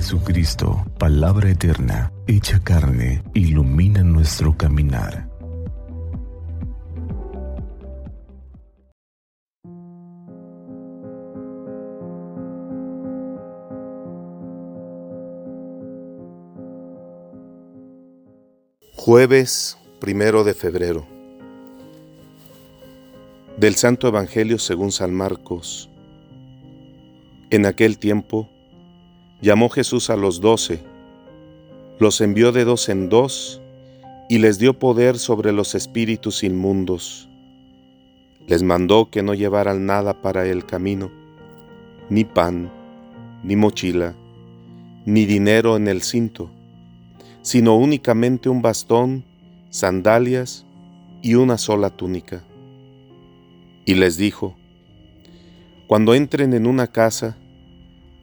Jesucristo, palabra eterna, hecha carne, ilumina nuestro caminar. Jueves primero de febrero. Del Santo Evangelio según San Marcos. En aquel tiempo, llamó Jesús a los doce, los envió de dos en dos y les dio poder sobre los espíritus inmundos. Les mandó que no llevaran nada para el camino, ni pan, ni mochila, ni dinero en el cinto sino únicamente un bastón, sandalias y una sola túnica. Y les dijo, Cuando entren en una casa,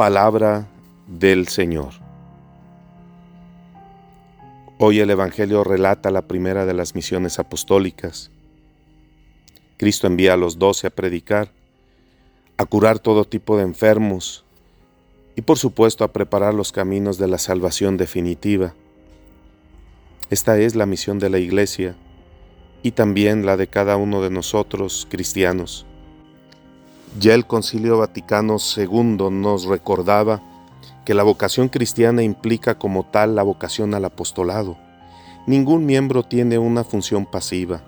Palabra del Señor. Hoy el Evangelio relata la primera de las misiones apostólicas. Cristo envía a los doce a predicar, a curar todo tipo de enfermos, y por supuesto a preparar los caminos de la salvación definitiva. Esta es la misión de la Iglesia y también la de cada uno de nosotros cristianos. Ya el Concilio Vaticano II nos recordaba que la vocación cristiana implica como tal la vocación al apostolado. Ningún miembro tiene una función pasiva.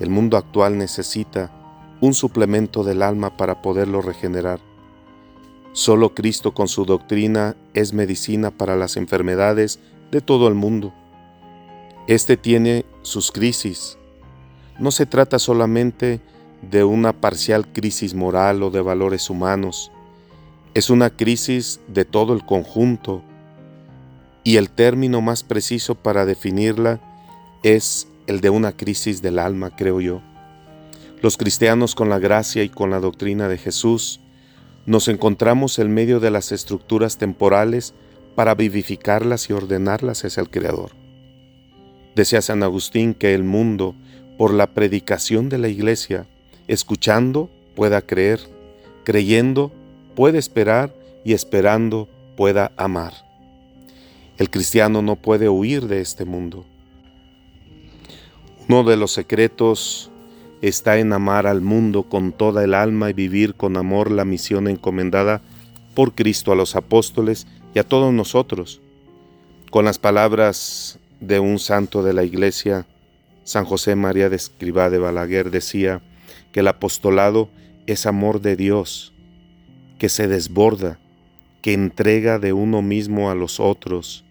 El mundo actual necesita un suplemento del alma para poderlo regenerar. Solo Cristo con su doctrina es medicina para las enfermedades de todo el mundo. Este tiene sus crisis. No se trata solamente de una parcial crisis moral o de valores humanos. Es una crisis de todo el conjunto. Y el término más preciso para definirla es el de una crisis del alma, creo yo. Los cristianos con la gracia y con la doctrina de Jesús nos encontramos en medio de las estructuras temporales para vivificarlas y ordenarlas es el Creador. Decía San Agustín que el mundo, por la predicación de la Iglesia, escuchando pueda creer, creyendo puede esperar y esperando pueda amar. El cristiano no puede huir de este mundo. Uno de los secretos está en amar al mundo con toda el alma y vivir con amor la misión encomendada por Cristo a los apóstoles y a todos nosotros. Con las palabras de un santo de la Iglesia, San José María de Escribá de Balaguer decía que el apostolado es amor de Dios, que se desborda, que entrega de uno mismo a los otros,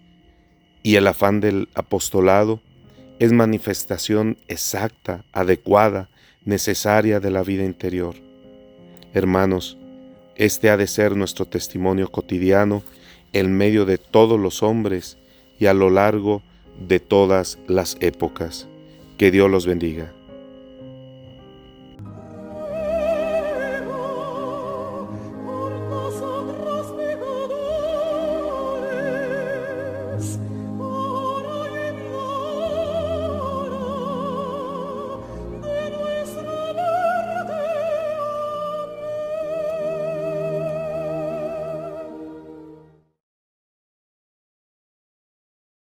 y el afán del apostolado es manifestación exacta, adecuada, necesaria de la vida interior. Hermanos, este ha de ser nuestro testimonio cotidiano en medio de todos los hombres y a lo largo de todas las épocas. Que Dios los bendiga. Yes.